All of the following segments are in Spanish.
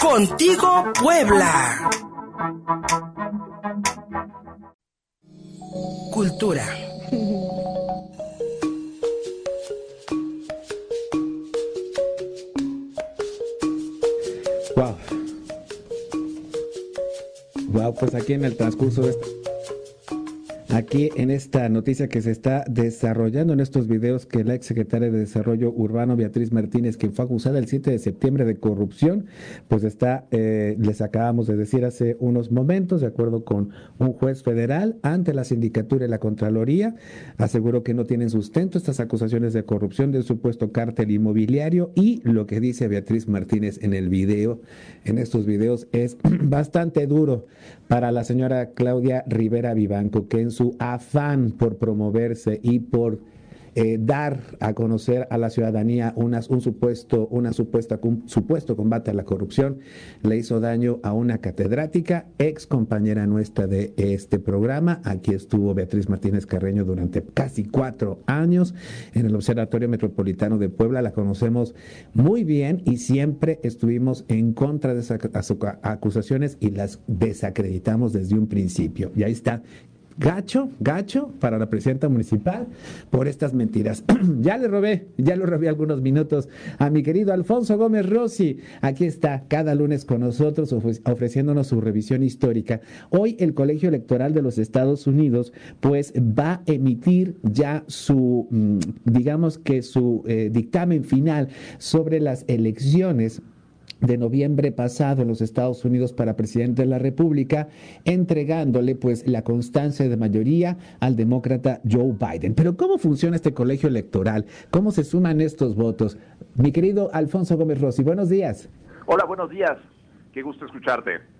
Contigo Puebla. Cultura. Wow. Wow, pues aquí en el transcurso de aquí en esta noticia que se está desarrollando en estos videos que la exsecretaria de Desarrollo Urbano, Beatriz Martínez, quien fue acusada el 7 de septiembre de corrupción, pues está, eh, les acabamos de decir hace unos momentos, de acuerdo con un juez federal, ante la sindicatura y la Contraloría, aseguró que no tienen sustento estas acusaciones de corrupción del supuesto cártel inmobiliario y lo que dice Beatriz Martínez en el video, en estos videos, es bastante duro para la señora Claudia Rivera Vivanco, que en su afán por promoverse y por eh, dar a conocer a la ciudadanía unas, un supuesto, una supuesta, supuesto combate a la corrupción, le hizo daño a una catedrática, ex compañera nuestra de este programa. Aquí estuvo Beatriz Martínez Carreño durante casi cuatro años en el Observatorio Metropolitano de Puebla. La conocemos muy bien y siempre estuvimos en contra de esas acusaciones y las desacreditamos desde un principio. Y ahí está gacho, gacho para la presidenta municipal por estas mentiras. ya le robé, ya lo robé algunos minutos a mi querido Alfonso Gómez Rossi. Aquí está cada lunes con nosotros ofreciéndonos su revisión histórica. Hoy el Colegio Electoral de los Estados Unidos pues va a emitir ya su, mm, digamos que su eh, dictamen final sobre las elecciones de noviembre pasado en los Estados Unidos para presidente de la República, entregándole pues la constancia de mayoría al demócrata Joe Biden. Pero ¿cómo funciona este colegio electoral? ¿Cómo se suman estos votos? Mi querido Alfonso Gómez Rossi, buenos días. Hola, buenos días. Qué gusto escucharte.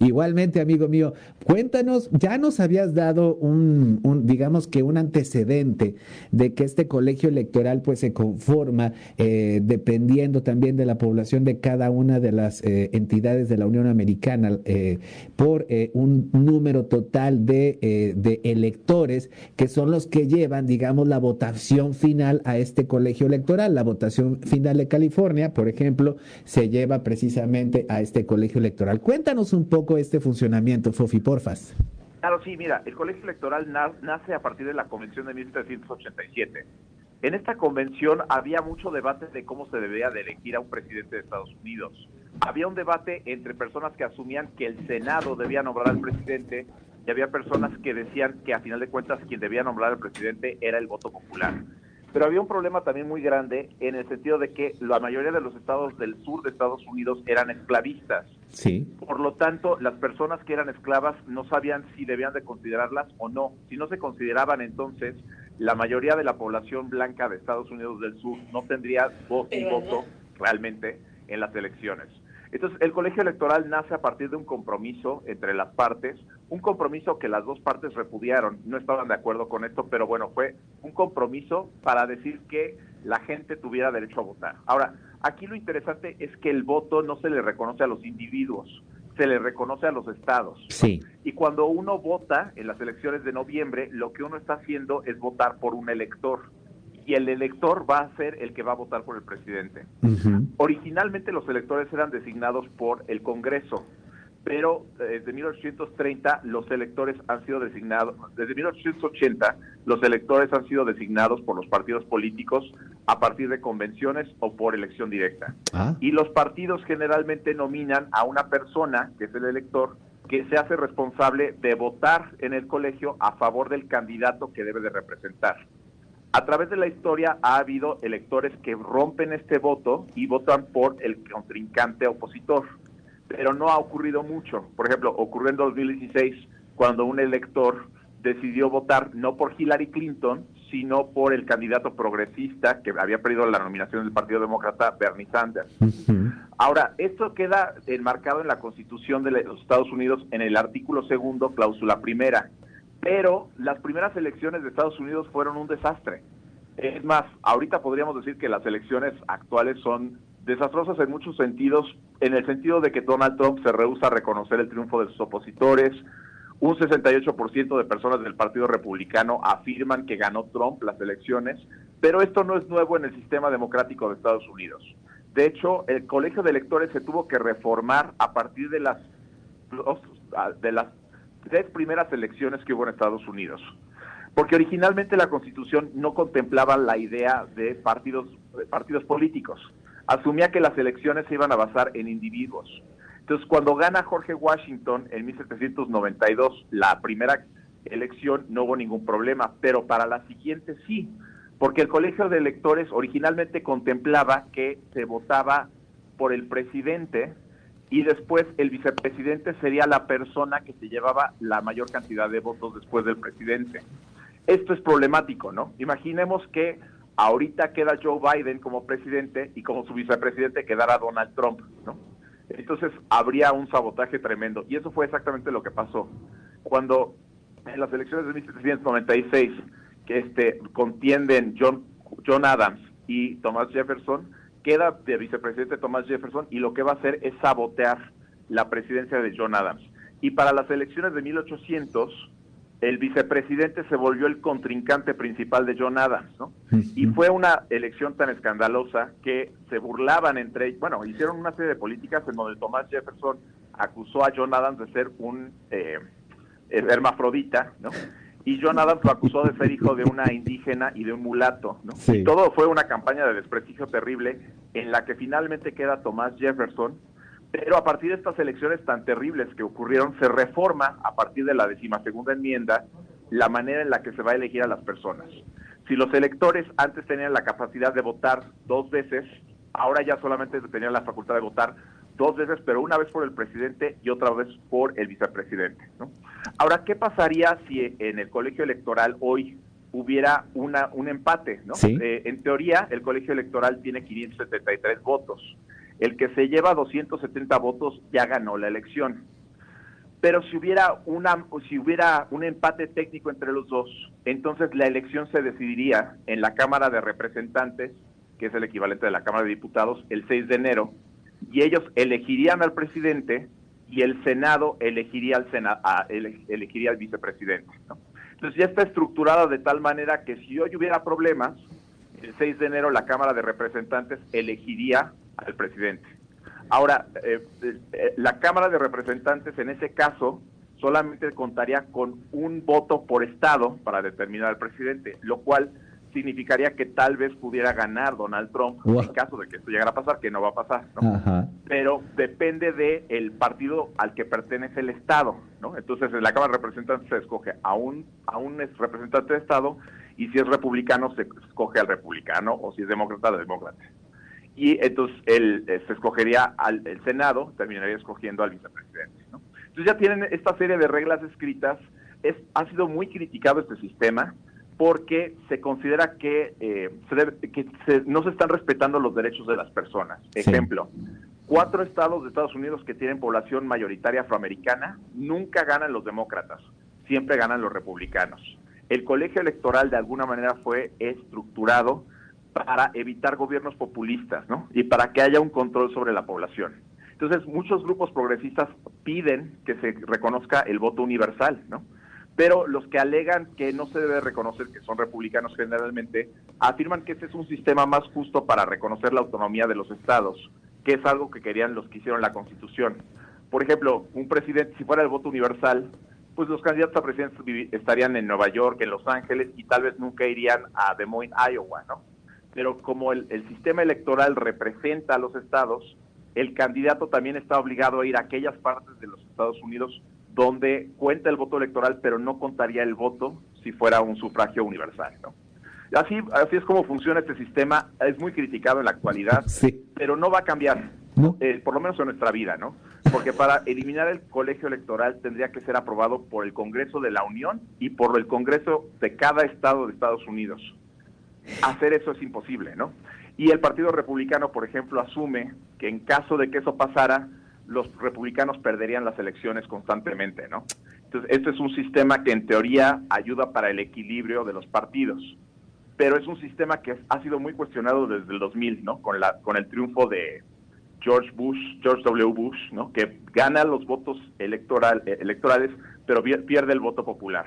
Igualmente, amigo mío, cuéntanos, ya nos habías dado un, digamos que un antecedente de que este colegio electoral pues se conforma eh, dependiendo también de la población de cada una de las eh, entidades de la Unión Americana eh, por un número total de, de electores que son los que llevan, digamos, la votación final a este colegio electoral. La votación final de California, por ejemplo, se lleva precisamente a este colegio electoral. Cuéntanos un poco este funcionamiento, Fofi, porfas. Claro, sí, mira, el colegio electoral nace a partir de la convención de 1787. En esta convención había mucho debate de cómo se debía de elegir a un presidente de Estados Unidos. Había un debate entre personas que asumían que el Senado debía nombrar al presidente y había personas que decían que a final de cuentas quien debía nombrar al presidente era el voto popular. Pero había un problema también muy grande en el sentido de que la mayoría de los estados del sur de Estados Unidos eran esclavistas. Sí. Por lo tanto, las personas que eran esclavas no sabían si debían de considerarlas o no. Si no se consideraban, entonces la mayoría de la población blanca de Estados Unidos del Sur no tendría voz y voto realmente en las elecciones. Entonces, el colegio electoral nace a partir de un compromiso entre las partes, un compromiso que las dos partes repudiaron, no estaban de acuerdo con esto, pero bueno, fue un compromiso para decir que la gente tuviera derecho a votar. Ahora, aquí lo interesante es que el voto no se le reconoce a los individuos, se le reconoce a los estados. Sí. Y cuando uno vota en las elecciones de noviembre, lo que uno está haciendo es votar por un elector y el elector va a ser el que va a votar por el presidente. Originalmente los electores eran designados por el Congreso, pero eh, desde 1830 los electores han sido designados, desde 1880 los electores han sido designados por los partidos políticos a partir de convenciones o por elección directa. Ah. Y los partidos generalmente nominan a una persona, que es el elector, que se hace responsable de votar en el colegio a favor del candidato que debe de representar. A través de la historia ha habido electores que rompen este voto y votan por el contrincante opositor, pero no ha ocurrido mucho. Por ejemplo, ocurrió en 2016 cuando un elector decidió votar no por Hillary Clinton, sino por el candidato progresista que había perdido la nominación del Partido Demócrata, Bernie Sanders. Ahora, esto queda enmarcado en la Constitución de los Estados Unidos en el artículo segundo, cláusula primera pero las primeras elecciones de Estados Unidos fueron un desastre. Es más, ahorita podríamos decir que las elecciones actuales son desastrosas en muchos sentidos, en el sentido de que Donald Trump se rehúsa a reconocer el triunfo de sus opositores, un 68% de personas del Partido Republicano afirman que ganó Trump las elecciones, pero esto no es nuevo en el sistema democrático de Estados Unidos. De hecho, el colegio de electores se tuvo que reformar a partir de las de las tres primeras elecciones que hubo en Estados Unidos. Porque originalmente la Constitución no contemplaba la idea de partidos, de partidos políticos. Asumía que las elecciones se iban a basar en individuos. Entonces, cuando gana Jorge Washington en 1792 la primera elección, no hubo ningún problema, pero para la siguiente sí, porque el colegio de electores originalmente contemplaba que se votaba por el presidente y después el vicepresidente sería la persona que se llevaba la mayor cantidad de votos después del presidente. Esto es problemático, ¿no? Imaginemos que ahorita queda Joe Biden como presidente y como su vicepresidente quedara Donald Trump, ¿no? Entonces habría un sabotaje tremendo y eso fue exactamente lo que pasó. Cuando en las elecciones de 1796 que este contienden John John Adams y Thomas Jefferson, queda de vicepresidente Thomas Jefferson y lo que va a hacer es sabotear la presidencia de John Adams. Y para las elecciones de 1800, el vicepresidente se volvió el contrincante principal de John Adams, ¿no? Y fue una elección tan escandalosa que se burlaban entre, bueno, hicieron una serie de políticas en donde Thomas Jefferson acusó a John Adams de ser un eh, hermafrodita, ¿no? y John Adams lo acusó de ser hijo de una indígena y de un mulato. ¿no? Y todo fue una campaña de desprestigio terrible en la que finalmente queda Thomas Jefferson, pero a partir de estas elecciones tan terribles que ocurrieron, se reforma a partir de la decimasegunda enmienda la manera en la que se va a elegir a las personas. Si los electores antes tenían la capacidad de votar dos veces, ahora ya solamente tenían la facultad de votar dos veces, pero una vez por el presidente y otra vez por el vicepresidente. ¿no? Ahora, ¿qué pasaría si en el colegio electoral hoy hubiera una, un empate? ¿no? Eh, en teoría, el colegio electoral tiene 573 votos. El que se lleva 270 votos ya ganó la elección. Pero si hubiera, una, si hubiera un empate técnico entre los dos, entonces la elección se decidiría en la Cámara de Representantes, que es el equivalente de la Cámara de Diputados, el 6 de enero, y ellos elegirían al presidente y el Senado elegiría al, elegiría al vicepresidente. Entonces ya está estructurado de tal manera que si hoy hubiera problemas, el 6 de enero la Cámara de Representantes elegiría al presidente. Ahora, eh, eh, la Cámara de Representantes en ese caso solamente contaría con un voto por estado para determinar al presidente, lo cual significaría que tal vez pudiera ganar Donald Trump en caso de que esto llegara a pasar, que no va a pasar, Pero depende del el partido al que pertenece el Estado, ¿no? Entonces en la Cámara de Representantes se escoge a un, a un representante de Estado y si es republicano se escoge al republicano o si es demócrata al demócrata. Y entonces él, eh, se escogería al el Senado, terminaría escogiendo al vicepresidente, ¿no? Entonces ya tienen esta serie de reglas escritas, es, ha sido muy criticado este sistema, porque se considera que, eh, no se están respetando los derechos de las personas. Ejemplo, cuatro estados de Estados Unidos que tienen población mayoritaria afroamericana nunca ganan los demócratas, siempre ganan los republicanos. El colegio electoral de alguna manera fue estructurado para evitar gobiernos populistas, ¿no? Y para que haya un control sobre la población. Entonces, muchos grupos progresistas piden que se reconozca el voto universal, ¿no? pero los que alegan que no se debe reconocer que son republicanos generalmente afirman que ese es un sistema más justo para reconocer la autonomía de los estados, que es algo que querían los que hicieron la Constitución. Por ejemplo, un presidente, si fuera el voto universal, pues los candidatos a presidente estarían en Nueva York, en Los Ángeles y tal vez nunca irían a Des Moines, Iowa, ¿no? Pero como el, el sistema electoral representa a los estados, el candidato también está obligado a ir a aquellas partes de los Estados Unidos donde cuenta el voto electoral, pero no contaría el voto si fuera un sufragio universal. ¿no? Así, así es como funciona este sistema. Es muy criticado en la actualidad, pero no va a cambiar, eh, por lo menos en nuestra vida, ¿no? Porque para eliminar el colegio electoral tendría que ser aprobado por el Congreso de la Unión y por el Congreso de cada estado de Estados Unidos. Hacer eso es imposible, ¿no? Y el Partido Republicano, por ejemplo, asume que en caso de que eso pasara, los republicanos perderían las elecciones constantemente, ¿no? Entonces, este es un sistema que en teoría ayuda para el equilibrio de los partidos, pero es un sistema que ha sido muy cuestionado desde el 2000, ¿no? Con, la, con el triunfo de George Bush, George W. Bush, ¿no? Que gana los votos electoral, eh, electorales, pero pierde el voto popular.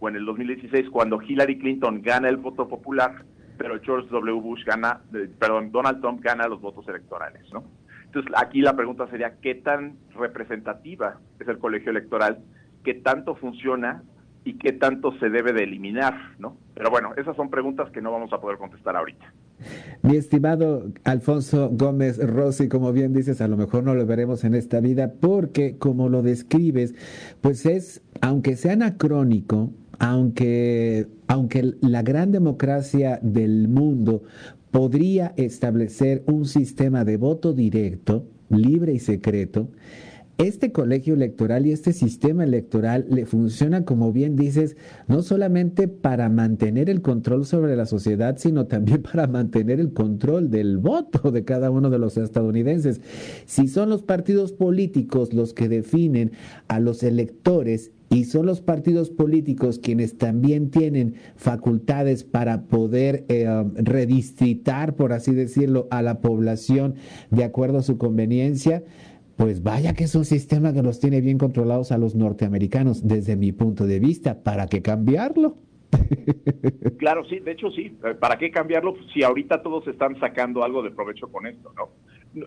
O en el 2016, cuando Hillary Clinton gana el voto popular, pero George W. Bush gana, perdón, Donald Trump gana los votos electorales, ¿no? Entonces, aquí la pregunta sería, ¿qué tan representativa es el colegio electoral? ¿Qué tanto funciona y qué tanto se debe de eliminar, ¿no? Pero bueno, esas son preguntas que no vamos a poder contestar ahorita. Mi estimado Alfonso Gómez Rossi, como bien dices, a lo mejor no lo veremos en esta vida porque como lo describes, pues es, aunque sea anacrónico, aunque, aunque la gran democracia del mundo podría establecer un sistema de voto directo, libre y secreto, este colegio electoral y este sistema electoral le funciona, como bien dices, no solamente para mantener el control sobre la sociedad, sino también para mantener el control del voto de cada uno de los estadounidenses. Si son los partidos políticos los que definen a los electores y son los partidos políticos quienes también tienen facultades para poder eh, redistritar, por así decirlo, a la población de acuerdo a su conveniencia, pues vaya que es un sistema que los tiene bien controlados a los norteamericanos, desde mi punto de vista. ¿Para qué cambiarlo? Claro, sí, de hecho sí. ¿Para qué cambiarlo si ahorita todos están sacando algo de provecho con esto, no?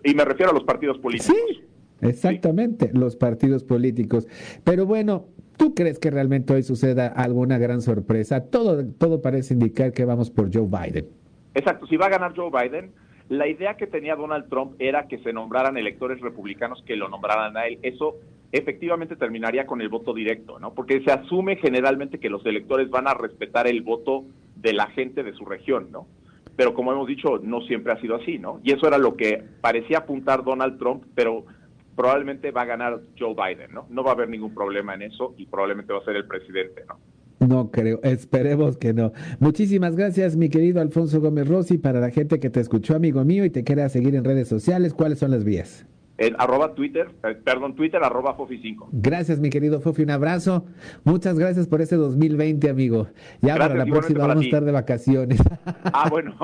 Y me refiero a los partidos políticos. Sí, exactamente, los partidos políticos. Pero bueno, ¿tú crees que realmente hoy suceda alguna gran sorpresa? Todo, todo parece indicar que vamos por Joe Biden. Exacto, si va a ganar Joe Biden, la idea que tenía Donald Trump era que se nombraran electores republicanos que lo nombraran a él. Eso efectivamente terminaría con el voto directo, ¿no? Porque se asume generalmente que los electores van a respetar el voto de la gente de su región, ¿no? Pero como hemos dicho, no siempre ha sido así, ¿no? Y eso era lo que parecía apuntar Donald Trump, pero probablemente va a ganar Joe Biden, ¿no? No va a haber ningún problema en eso y probablemente va a ser el presidente, ¿no? No creo, esperemos que no. Muchísimas gracias, mi querido Alfonso Gómez Rossi, para la gente que te escuchó, amigo mío, y te quiera seguir en redes sociales. ¿Cuáles son las vías? En arroba Twitter, eh, perdón, Twitter arroba Fofi5. Gracias, mi querido Fofi, un abrazo. Muchas gracias por este 2020, amigo. Ya para la próxima vamos a estar de vacaciones. Ah, bueno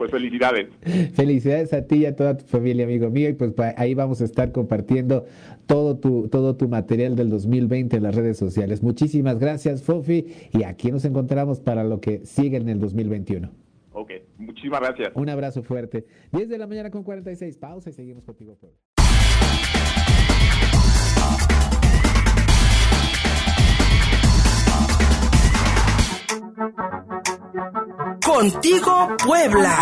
pues felicidades. Felicidades a ti y a toda tu familia, amigo mío. Y pues ahí vamos a estar compartiendo todo tu, todo tu material del 2020 en las redes sociales. Muchísimas gracias, Fofi. Y aquí nos encontramos para lo que sigue en el 2021. Ok, muchísimas gracias. Un abrazo fuerte. 10 de la mañana con 46. Pausa y seguimos contigo. Contigo Puebla.